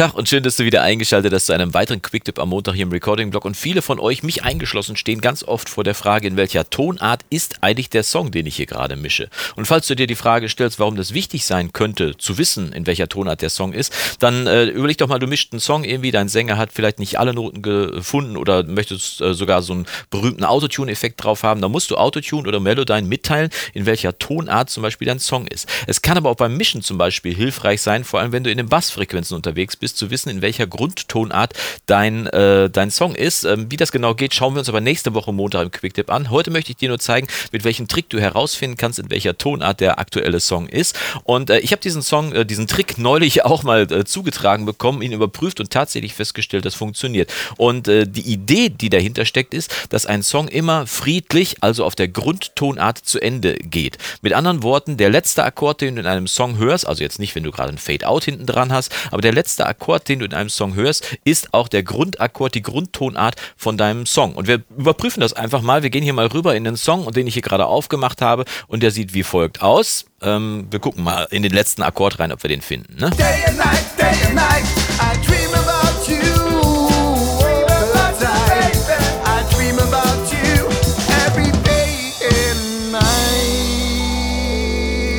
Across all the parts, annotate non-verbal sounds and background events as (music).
Tag und schön, dass du wieder eingeschaltet hast zu einem weiteren Quicktip am Montag hier im Recording-Blog. Und viele von euch, mich eingeschlossen, stehen ganz oft vor der Frage, in welcher Tonart ist eigentlich der Song, den ich hier gerade mische. Und falls du dir die Frage stellst, warum das wichtig sein könnte, zu wissen, in welcher Tonart der Song ist, dann äh, überleg doch mal, du mischt einen Song irgendwie, dein Sänger hat vielleicht nicht alle Noten gefunden oder möchtest äh, sogar so einen berühmten Autotune-Effekt drauf haben. Dann musst du Autotune oder Melodyne mitteilen, in welcher Tonart zum Beispiel dein Song ist. Es kann aber auch beim Mischen zum Beispiel hilfreich sein, vor allem wenn du in den Bassfrequenzen unterwegs bist, zu wissen, in welcher Grundtonart dein, äh, dein Song ist. Ähm, wie das genau geht, schauen wir uns aber nächste Woche Montag im Quicktip an. Heute möchte ich dir nur zeigen, mit welchem Trick du herausfinden kannst, in welcher Tonart der aktuelle Song ist. Und äh, ich habe diesen Song, äh, diesen Trick neulich (laughs) auch mal äh, zugetragen bekommen, ihn überprüft und tatsächlich festgestellt, das funktioniert. Und äh, die Idee, die dahinter steckt, ist, dass ein Song immer friedlich, also auf der Grundtonart zu Ende geht. Mit anderen Worten, der letzte Akkord, den du in einem Song hörst, also jetzt nicht, wenn du gerade ein Fade-Out hinten dran hast, aber der letzte Akkord, den du in einem Song hörst, ist auch der Grundakkord, die Grundtonart von deinem Song. Und wir überprüfen das einfach mal. Wir gehen hier mal rüber in den Song, den ich hier gerade aufgemacht habe. Und der sieht wie folgt aus. Ähm, wir gucken mal in den letzten Akkord rein, ob wir den finden. Ne? Day and night, day and night, I dream about you.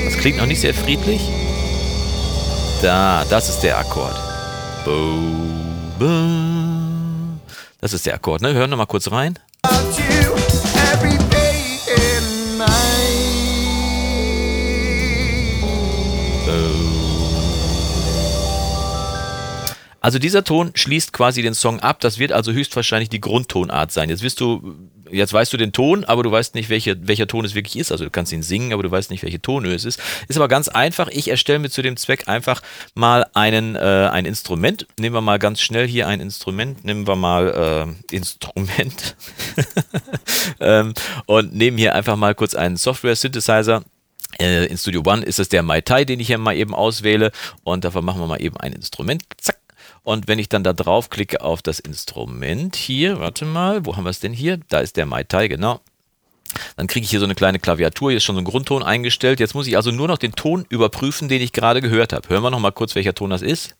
Das klingt noch nicht sehr friedlich. Da, das ist der Akkord. Das ist der Akkord, ne? Hören wir mal kurz rein. Also dieser Ton schließt quasi den Song ab. Das wird also höchstwahrscheinlich die Grundtonart sein. Jetzt wirst du, jetzt weißt du den Ton, aber du weißt nicht, welche, welcher Ton es wirklich ist. Also du kannst ihn singen, aber du weißt nicht, welche Tonhöhe es ist. Ist aber ganz einfach. Ich erstelle mir zu dem Zweck einfach mal einen, äh, ein Instrument. Nehmen wir mal ganz schnell hier ein Instrument. Nehmen wir mal äh, Instrument (laughs) ähm, und nehmen hier einfach mal kurz einen Software-Synthesizer äh, in Studio One ist es der Mai Tai, den ich hier mal eben auswähle. Und dafür machen wir mal eben ein Instrument. Zack. Und wenn ich dann da drauf klicke auf das Instrument hier, warte mal, wo haben wir es denn hier? Da ist der Mai Tai, genau. Dann kriege ich hier so eine kleine Klaviatur, hier ist schon so ein Grundton eingestellt. Jetzt muss ich also nur noch den Ton überprüfen, den ich gerade gehört habe. Hören wir noch mal kurz, welcher Ton das ist.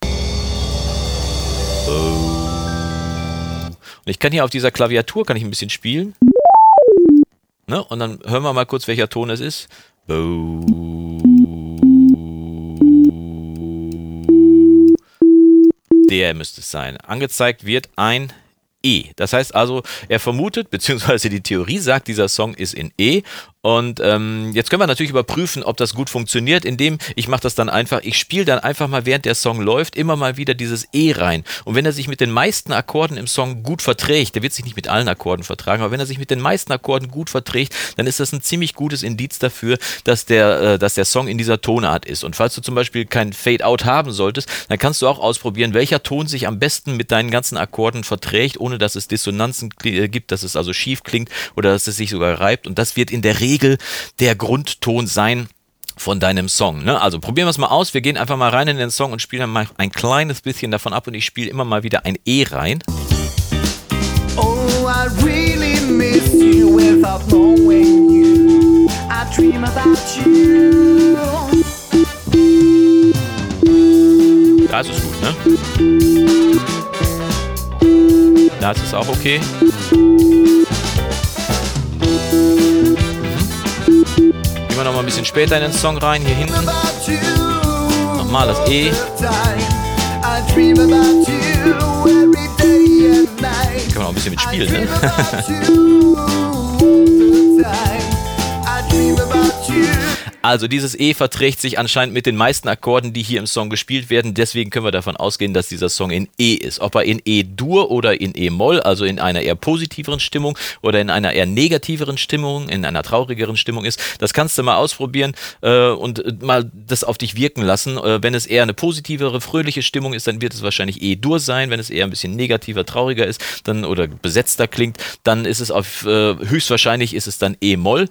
Und ich kann hier auf dieser Klaviatur kann ich ein bisschen spielen. Ne? Und dann hören wir mal kurz, welcher Ton es ist. Der müsste es sein. Angezeigt wird ein E. Das heißt also, er vermutet, beziehungsweise die Theorie sagt, dieser Song ist in E und ähm, jetzt können wir natürlich überprüfen, ob das gut funktioniert, indem ich mache das dann einfach, ich spiele dann einfach mal, während der Song läuft, immer mal wieder dieses E rein. Und wenn er sich mit den meisten Akkorden im Song gut verträgt, der wird sich nicht mit allen Akkorden vertragen, aber wenn er sich mit den meisten Akkorden gut verträgt, dann ist das ein ziemlich gutes Indiz dafür, dass der, äh, dass der Song in dieser Tonart ist. Und falls du zum Beispiel kein Fade-Out haben solltest, dann kannst du auch ausprobieren, welcher Ton sich am besten mit deinen ganzen Akkorden verträgt, ohne dass es Dissonanzen äh, gibt, dass es also schief klingt oder dass es sich sogar reibt. Und das wird in der Regel Regel der Grundton sein von deinem Song. Ne? Also probieren wir es mal aus. Wir gehen einfach mal rein in den Song und spielen dann mal ein kleines bisschen davon ab und ich spiele immer mal wieder ein E rein. Oh, I really miss you without knowing you. I dream about you. Da ist es gut, ne? Da ist es auch okay. Ein bisschen später in den Song rein, hier hinten. Nochmal das E. Kann man auch ein bisschen mitspielen, ne? (laughs) Also dieses E verträgt sich anscheinend mit den meisten Akkorden, die hier im Song gespielt werden. Deswegen können wir davon ausgehen, dass dieser Song in E ist. Ob er in E-Dur oder in E-Moll, also in einer eher positiveren Stimmung oder in einer eher negativeren Stimmung, in einer traurigeren Stimmung ist, das kannst du mal ausprobieren äh, und mal das auf dich wirken lassen. Äh, wenn es eher eine positivere, fröhliche Stimmung ist, dann wird es wahrscheinlich E-Dur sein. Wenn es eher ein bisschen negativer, trauriger ist, dann oder besetzter klingt, dann ist es auf äh, höchstwahrscheinlich ist es dann E-Moll.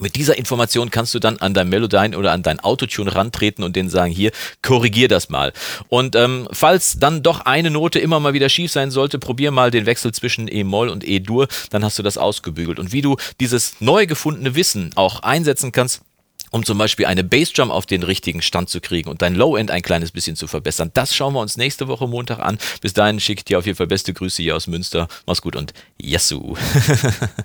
Mit dieser Information kannst du dann an dein Melodyne oder an dein Autotune rantreten und denen sagen, hier, korrigier das mal. Und ähm, falls dann doch eine Note immer mal wieder schief sein sollte, probier mal den Wechsel zwischen E-Moll und E-Dur, dann hast du das ausgebügelt. Und wie du dieses neu gefundene Wissen auch einsetzen kannst, um zum Beispiel eine Bassdrum auf den richtigen Stand zu kriegen und dein Low-End ein kleines bisschen zu verbessern. Das schauen wir uns nächste Woche Montag an. Bis dahin schicke ich dir auf jeden Fall beste Grüße hier aus Münster. Mach's gut und Yassou! (laughs)